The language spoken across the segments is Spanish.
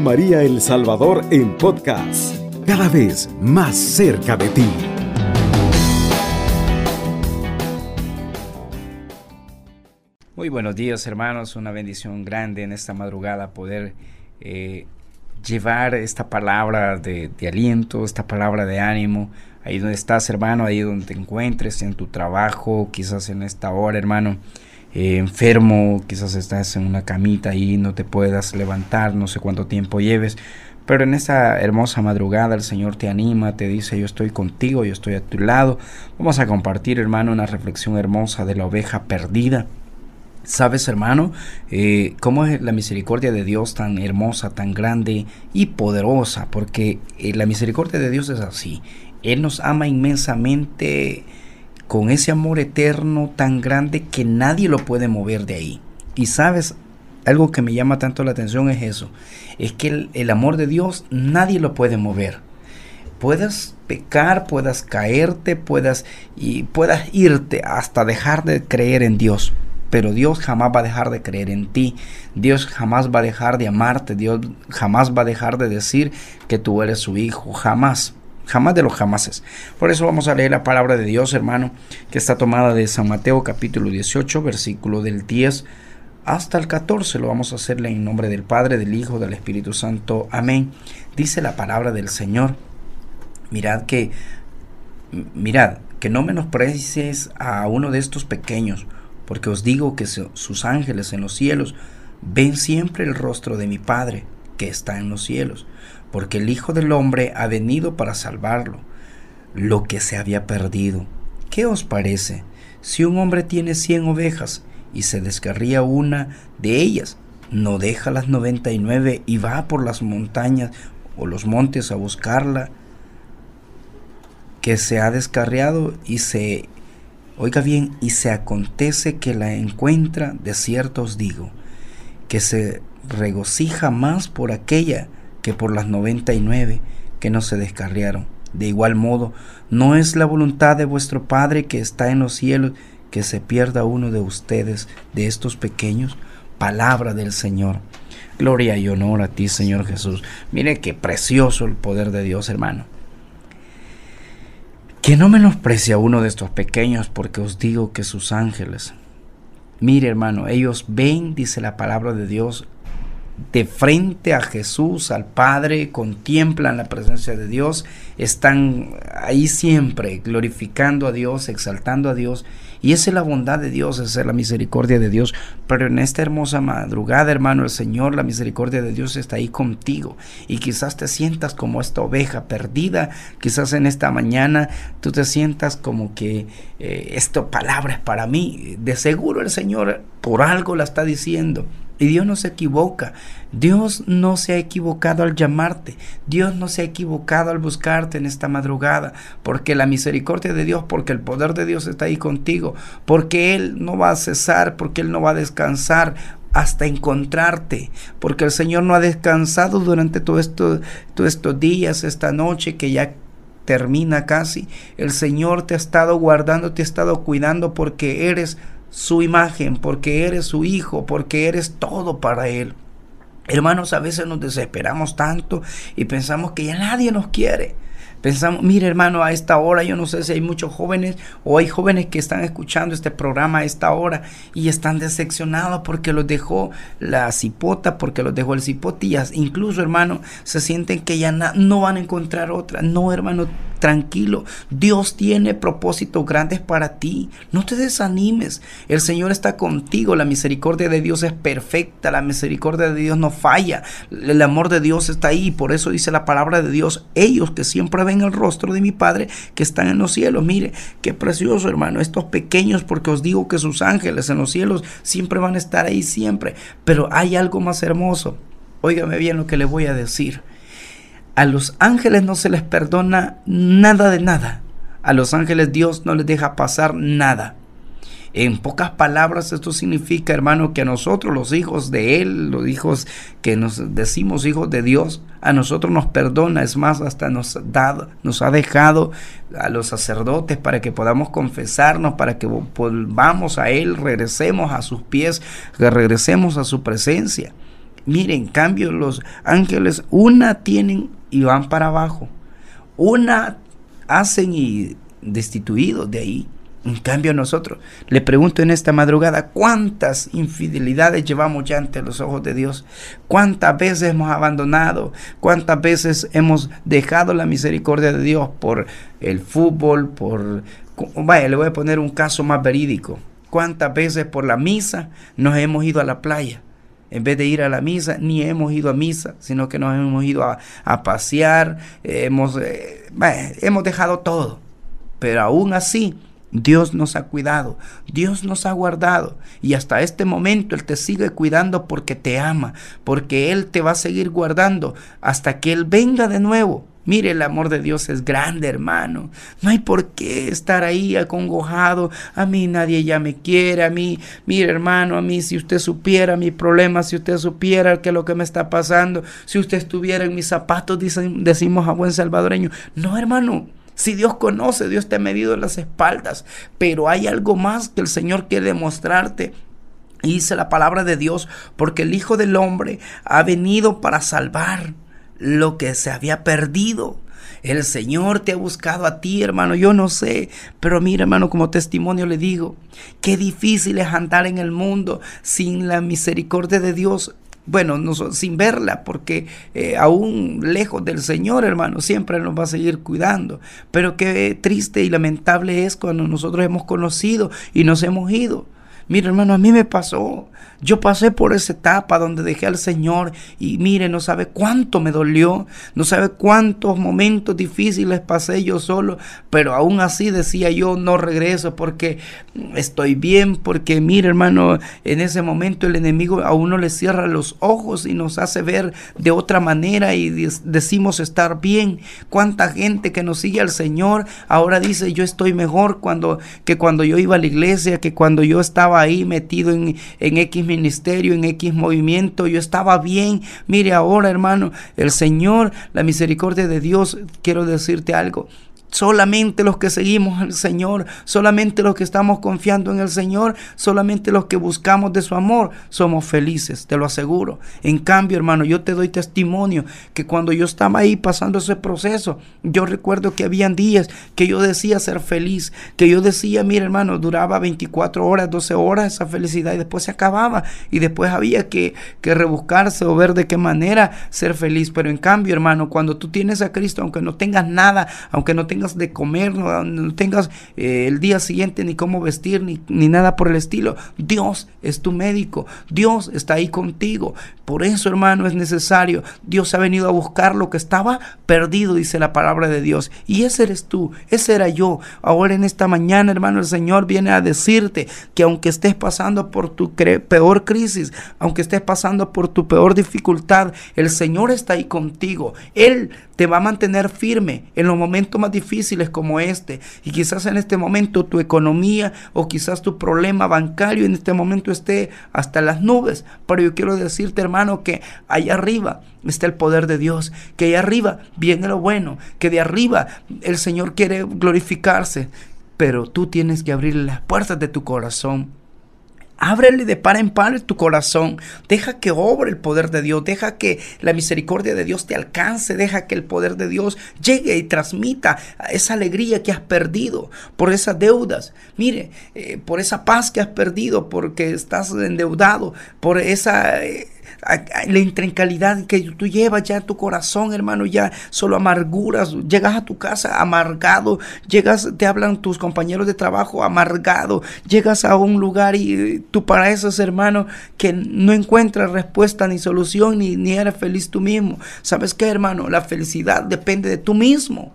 María El Salvador en podcast, cada vez más cerca de ti. Muy buenos días hermanos, una bendición grande en esta madrugada poder eh, llevar esta palabra de, aliento, esta palabra de ánimo, ahí donde estás hermano, ahí donde te encuentres, en tu trabajo, quizás en esta hora hermano. Eh, enfermo, quizás estás en una camita y no te puedas levantar, no sé cuánto tiempo lleves, pero en esta hermosa madrugada el Señor te anima, te dice yo estoy contigo, yo estoy a tu lado. Vamos a compartir hermano una reflexión hermosa de la oveja perdida. ¿Sabes, hermano, eh, cómo es la misericordia de Dios tan hermosa, tan grande y poderosa? Porque eh, la misericordia de Dios es así. Él nos ama inmensamente con ese amor eterno tan grande que nadie lo puede mover de ahí. Y sabes, algo que me llama tanto la atención es eso, es que el, amor de Dios nadie lo puede mover. Puedas pecar, puedas caerte, puedas y puedas irte hasta dejar de creer en Dios, pero Dios jamás va a dejar de creer en ti. Dios jamás va a dejar de amarte. Dios jamás va a dejar de decir que tú eres su hijo. Jamás jamás de los jamases. Por eso vamos a leer la palabra de Dios, hermano, que está tomada de San Mateo capítulo 18, versículo del 10 hasta el 14. Lo vamos a hacerle en nombre del Padre, del Hijo, del Espíritu Santo. Amén. Dice la palabra del Señor. Mirad que, mirad, que no menosprecies a uno de estos pequeños, porque os digo que sus ángeles en los cielos ven siempre el rostro de mi Padre que está en los cielos porque el Hijo del Hombre ha venido para salvarlo, lo que se había perdido. ¿Qué os parece? Si un hombre tiene cien ovejas y se descarría una de ellas, no deja las noventa y nueve y va por las montañas o los montes a buscarla que se ha descarriado y se, oiga bien, y se acontece que la encuentra, de cierto os digo, que se regocija más por aquella que por las noventa y nueve que no se descarriaron. De igual modo, no es la voluntad de vuestro Padre que está en los cielos que se pierda uno de ustedes, de estos pequeños. Palabra del Señor. Gloria y honor a ti, Señor Jesús. Mire qué precioso el poder de Dios, hermano. Que no menosprecie a uno de estos pequeños, porque os digo que sus ángeles, mire hermano, ellos ven, dice la palabra de Dios, de frente a Jesús, al Padre, contemplan la presencia de Dios, están ahí siempre glorificando a Dios, exaltando a Dios. Y esa es la bondad de Dios, esa es la misericordia de Dios. Pero en esta hermosa madrugada, hermano, el Señor, la misericordia de Dios está ahí contigo. Y quizás te sientas como esta oveja perdida. Quizás en esta mañana tú te sientas como que eh, esta palabra es para mí. De seguro el Señor por algo la está diciendo. Y Dios no se equivoca. Dios no se ha equivocado al llamarte. Dios no se ha equivocado al buscarte en esta madrugada. Porque la misericordia de Dios, porque el poder de Dios está ahí contigo. Porque Él no va a cesar, porque Él no va a descansar hasta encontrarte. Porque el Señor no ha descansado durante todos estos días, esta noche que ya termina casi. El Señor te ha estado guardando, te ha estado cuidando porque eres su imagen, porque eres su hijo, porque eres todo para Él. Hermanos, a veces nos desesperamos tanto y pensamos que ya nadie nos quiere. Pensamos, mire hermano, a esta hora yo no sé si hay muchos jóvenes o hay jóvenes que están escuchando este programa a esta hora y están decepcionados porque los dejó la cipota, porque los dejó el cipotillas. Incluso hermano, se sienten que ya no van a encontrar otra. No hermano, tranquilo. Dios tiene propósitos grandes para ti. No te desanimes. El Señor está contigo. La misericordia de Dios es perfecta. La misericordia de Dios no falla. El amor de Dios está ahí. Por eso dice la palabra de Dios. Ellos que siempre ven el rostro de mi Padre que están en los cielos. Mire, qué precioso hermano. Estos pequeños porque os digo que sus ángeles en los cielos siempre van a estar ahí siempre. Pero hay algo más hermoso. Óigame bien lo que le voy a decir. A los ángeles no se les perdona nada de nada. A los ángeles Dios no les deja pasar nada. En pocas palabras, esto significa, hermano, que a nosotros, los hijos de Él, los hijos que nos decimos hijos de Dios, a nosotros nos perdona. Es más, hasta nos, da, nos ha dejado a los sacerdotes para que podamos confesarnos, para que volvamos a Él, regresemos a sus pies, regresemos a su presencia. Miren, en cambio los ángeles, una tienen y van para abajo. Una hacen y destituidos de ahí. En cambio nosotros, le pregunto en esta madrugada, ¿cuántas infidelidades llevamos ya ante los ojos de Dios? ¿Cuántas veces hemos abandonado? ¿Cuántas veces hemos dejado la misericordia de Dios por el fútbol, por... Vaya, le voy a poner un caso más verídico. ¿Cuántas veces por la misa nos hemos ido a la playa? En vez de ir a la misa, ni hemos ido a misa, sino que nos hemos ido a, pasear, hemos, eh, hemos dejado todo. Pero aún así, Dios nos ha cuidado, Dios nos ha guardado y hasta este momento Él te sigue cuidando porque te ama, porque Él te va a seguir guardando hasta que Él venga de nuevo. Mire, el amor de Dios es grande, hermano. No hay por qué estar ahí acongojado. A mí nadie ya me quiere. A mí, mire, hermano, a mí si usted supiera mi problema, si usted supiera qué es lo que me está pasando, si usted estuviera en mis zapatos, decimos a buen salvadoreño. No, hermano. Si Dios conoce, Dios te ha medido las espaldas, pero hay algo más que el Señor quiere demostrarte dice la palabra de Dios, porque el Hijo del Hombre ha venido para salvar lo que se había perdido. El Señor te ha buscado a ti, hermano. Yo no sé, pero mira, hermano, como testimonio le digo, qué difícil es andar en el mundo sin la misericordia de Dios bueno, no, sin verla, porque eh, aún lejos del Señor, hermano, siempre nos va a seguir cuidando. Pero qué triste y lamentable es cuando nosotros hemos conocido y nos hemos ido. Mira, hermano, a mí me pasó. Yo pasé por esa etapa donde dejé al Señor y mire, no sabe cuánto me dolió, no sabe cuántos momentos difíciles pasé yo solo, pero aún así decía yo no regreso porque estoy bien, porque mire hermano, en ese momento el enemigo a uno le cierra los ojos y nos hace ver de otra manera y decimos estar bien. Cuánta gente que nos sigue al Señor ahora dice yo estoy mejor cuando que cuando yo iba a la iglesia, que cuando yo estaba ahí metido en, en X ministerio, en X movimiento, yo estaba bien. Mire ahora, hermano, el Señor, la misericordia de Dios, quiero decirte algo. Solamente los que seguimos al Señor, solamente los que estamos confiando en el Señor, solamente los que buscamos de su amor, somos felices, te lo aseguro. En cambio, hermano, yo te doy testimonio que cuando yo estaba ahí pasando ese proceso, yo recuerdo que habían días que yo decía ser feliz, que yo decía, mira hermano, duraba 24 horas, 12 horas esa felicidad y después se acababa y después había que, que rebuscarse o ver de qué manera ser feliz. Pero en cambio, hermano, cuando tú tienes a Cristo, aunque no tengas nada, aunque no tengas tengas de comer, no, tengas eh, el día siguiente ni cómo vestir, ni, ni nada por el estilo. Dios es tu médico, Dios está ahí contigo. Por eso, hermano, es necesario. Dios ha venido a buscar lo que estaba perdido, dice la palabra de Dios. Y ese eres tú, ese era yo. Ahora en esta mañana, hermano, el Señor viene a decirte que aunque estés pasando por tu peor crisis, aunque estés pasando por tu peor dificultad, el Señor está ahí contigo. Él te va a mantener firme en los momentos más difíciles como este. Y quizás en este momento tu economía o quizás tu problema bancario en este momento esté hasta las nubes. Pero yo quiero decirte, hermano, que allá arriba está el poder de Dios, que allá arriba viene lo bueno, que de arriba el Señor quiere glorificarse. Pero tú tienes que abrir las puertas de tu corazón Ábrele de par en par tu corazón. Deja que obre el poder de Dios. Deja que la misericordia de Dios te alcance. Deja que el poder de Dios llegue y transmita esa alegría que has perdido por esas deudas. Mire, eh, por esa paz que has perdido porque estás endeudado. Por esa... Eh, la intranquilidad que tú llevas ya en tu corazón, hermano, ya solo amarguras, llegas a tu casa amargado, llegas, te hablan tus compañeros de trabajo amargado, llegas a un lugar y tú para esos hermano, que no encuentras respuesta ni solución, ni, ni eres feliz tú mismo. ¿Sabes qué, hermano? La felicidad depende de tú mismo.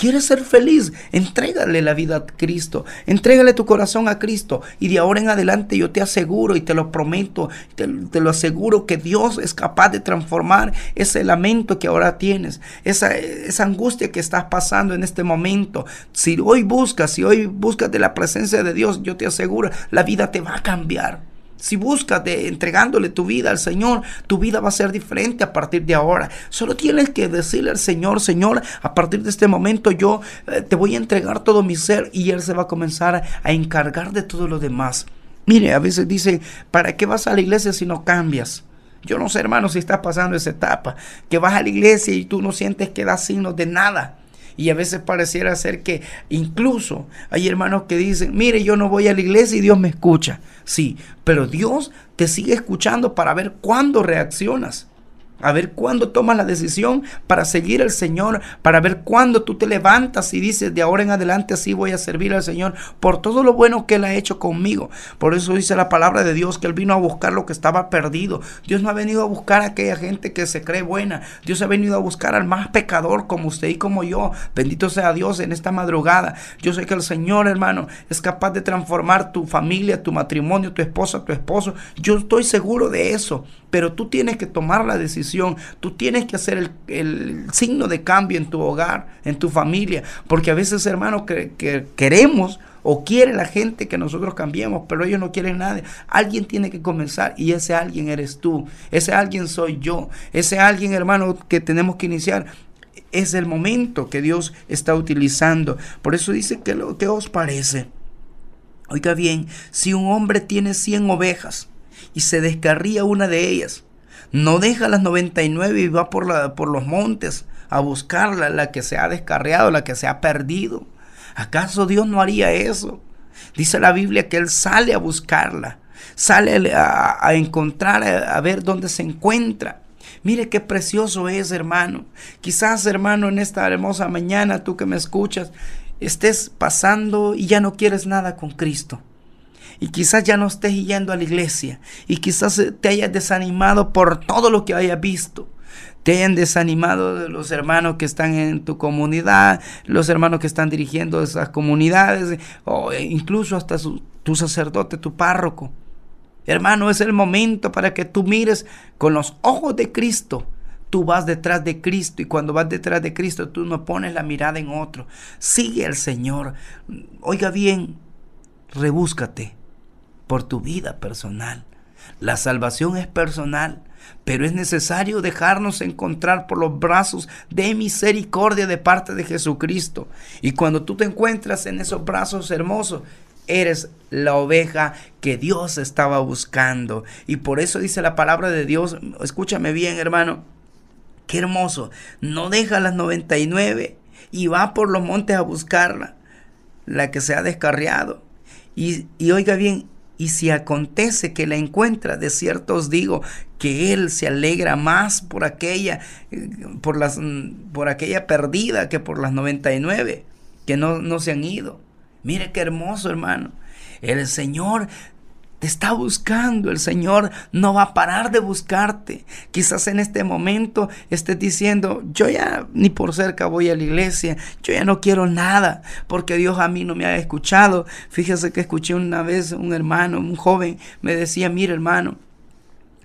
¿Quieres ser feliz? Entrégale la vida a Cristo. Entrégale tu corazón a Cristo. Y de ahora en adelante yo te aseguro y te lo prometo, te, lo aseguro que Dios es capaz de transformar ese lamento que ahora tienes, esa, esa angustia que estás pasando en este momento. Si hoy buscas, si hoy buscas de la presencia de Dios, yo te aseguro, la vida te va a cambiar. Si buscas de entregándole tu vida al Señor, tu vida va a ser diferente a partir de ahora. Solo tienes que decirle al Señor, Señor, a partir de este momento yo eh, te voy a entregar todo mi ser y Él se va a comenzar a encargar de todo lo demás. Mire, a veces dice, ¿para qué vas a la iglesia si no cambias? Yo no sé, hermano, si estás pasando esa etapa, que vas a la iglesia y tú no sientes que das signos de nada. Y a veces pareciera ser que incluso hay hermanos que dicen, mire, yo no voy a la iglesia y Dios me escucha. Sí, pero Dios te sigue escuchando para ver cuándo reaccionas. A ver cuándo tomas la decisión para seguir al Señor, para ver cuándo tú te levantas y dices, de ahora en adelante así voy a servir al Señor por todo lo bueno que Él ha hecho conmigo. Por eso dice la palabra de Dios que Él vino a buscar lo que estaba perdido. Dios no ha venido a buscar a aquella gente que se cree buena. Dios ha venido a buscar al más pecador como usted y como yo. Bendito sea Dios en esta madrugada. Yo sé que el Señor, hermano, es capaz de transformar tu familia, tu matrimonio, tu esposa, tu esposo. Yo estoy seguro de eso. Pero tú tienes que tomar la decisión, tú tienes que hacer el, signo de cambio en tu hogar, en tu familia, porque a veces, hermanos, que, queremos o quiere la gente que nosotros cambiemos, pero ellos no quieren nada. Alguien tiene que comenzar y ese alguien eres tú, ese alguien soy yo, ese alguien, hermano, que tenemos que iniciar. Es el momento que Dios está utilizando. Por eso dice que lo que os parece. Oiga bien, si un hombre tiene 100 ovejas y se descarría una de ellas. No deja las 99 y va por, la, por los montes a buscarla, la que se ha descarriado, la que se ha perdido. ¿Acaso Dios no haría eso? Dice la Biblia que Él sale a buscarla, sale a, encontrar, a, a ver dónde se encuentra. Mire qué precioso es, hermano. Quizás, hermano, en esta hermosa mañana, tú que me escuchas, estés pasando y ya no quieres nada con Cristo y quizás ya no estés yendo a la iglesia y quizás te hayas desanimado por todo lo que hayas visto. Te hayan desanimado los hermanos que están en tu comunidad, los hermanos que están dirigiendo esas comunidades, o incluso hasta tu sacerdote, tu párroco. Hermano, es el momento para que tú mires con los ojos de Cristo. Tú vas detrás de Cristo y cuando vas detrás de Cristo tú no pones la mirada en otro. Sigue al Señor. Oiga bien, rebúscate por tu vida personal. La salvación es personal, pero es necesario dejarnos encontrar por los brazos de misericordia de parte de Jesucristo. Y cuando tú te encuentras en esos brazos hermosos, eres la oveja que Dios estaba buscando. Y por eso dice la palabra de Dios, escúchame bien hermano, qué hermoso, no deja las 99 y va por los montes a buscarla, la que se ha descarriado. Y, y oiga bien, y si acontece que la encuentra, de cierto os digo que él se alegra más por aquella, por, las, por aquella perdida que por las 99 que no, no se han ido. Mire qué hermoso, hermano. El Señor te está buscando, el Señor no va a parar de buscarte. Quizás en este momento estés diciendo, yo ya ni por cerca voy a la iglesia, yo ya no quiero nada, porque Dios a mí no me ha escuchado. Fíjese que escuché una vez un hermano, un joven, me decía, mira hermano,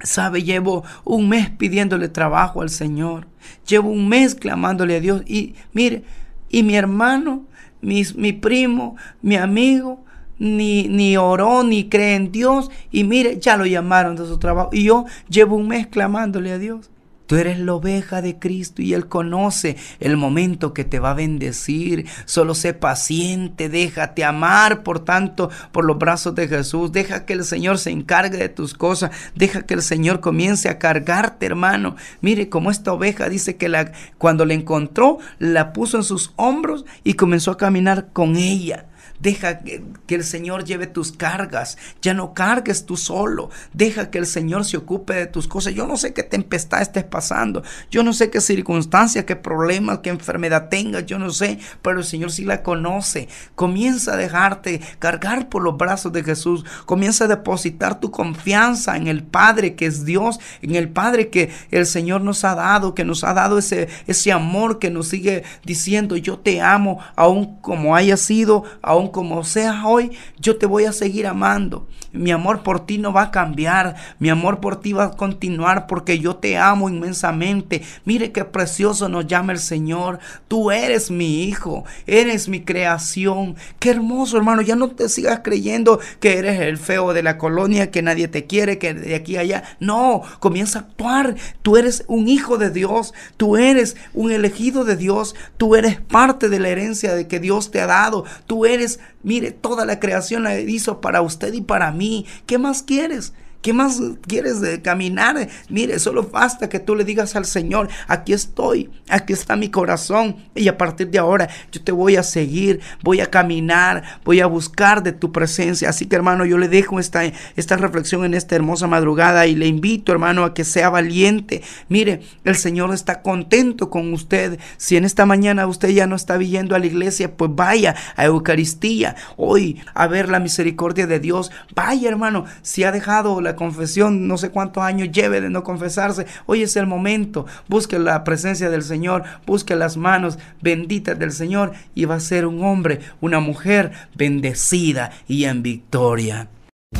sabe, llevo un mes pidiéndole trabajo al Señor, llevo un mes clamándole a Dios y mire, y mi hermano, mi, mi primo, mi amigo, ni, ni oró, ni cree en Dios. Y mire, ya lo llamaron de su trabajo. Y yo llevo un mes clamándole a Dios. Tú eres la oveja de Cristo y Él conoce el momento que te va a bendecir. Solo sé paciente, déjate amar, por tanto, por los brazos de Jesús. Deja que el Señor se encargue de tus cosas. Deja que el Señor comience a cargarte, hermano. Mire como esta oveja dice que la, cuando la encontró, la puso en sus hombros y comenzó a caminar con ella. Deja que, el Señor lleve tus cargas. Ya no cargues tú solo. Deja que el Señor se ocupe de tus cosas. Yo no sé qué tempestad estés pasando. Yo no sé qué circunstancia, qué problema, qué enfermedad tengas. Yo no sé. Pero el Señor sí la conoce. Comienza a dejarte cargar por los brazos de Jesús. Comienza a depositar tu confianza en el Padre que es Dios. En el Padre que el Señor nos ha dado. Que nos ha dado ese, ese amor que nos sigue diciendo yo te amo. Aún como haya sido. Aún como seas hoy, yo te voy a seguir amando. Mi amor por ti no va a cambiar. Mi amor por ti va a continuar porque yo te amo inmensamente. Mire qué precioso nos llama el Señor. Tú eres mi hijo, eres mi creación. Qué hermoso, hermano. Ya no te sigas creyendo que eres el feo de la colonia, que nadie te quiere, que de aquí a allá. No, comienza a actuar. Tú eres un hijo de Dios. Tú eres un elegido de Dios. Tú eres parte de la herencia de que Dios te ha dado. Tú eres Mire, toda la creación la hizo para usted y para mí. ¿Qué más quieres? ¿Qué más quieres de caminar? Mire, solo basta que tú le digas al Señor, aquí estoy, aquí está mi corazón y a partir de ahora yo te voy a seguir, voy a caminar, voy a buscar de tu presencia. Así que hermano, yo le dejo esta, esta reflexión en esta hermosa madrugada y le invito hermano a que sea valiente. Mire, el Señor está contento con usted. Si en esta mañana usted ya no está viendo a la iglesia, pues vaya a Eucaristía hoy a ver la misericordia de Dios. Vaya hermano, si ha dejado confesión, no sé cuántos años lleve de no confesarse, hoy es el momento. Busque la presencia del Señor, busque las manos benditas del Señor y va a ser un hombre, una mujer bendecida y en victoria.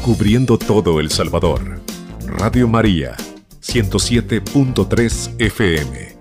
Cubriendo todo El Salvador. Radio María, 107.3 FM.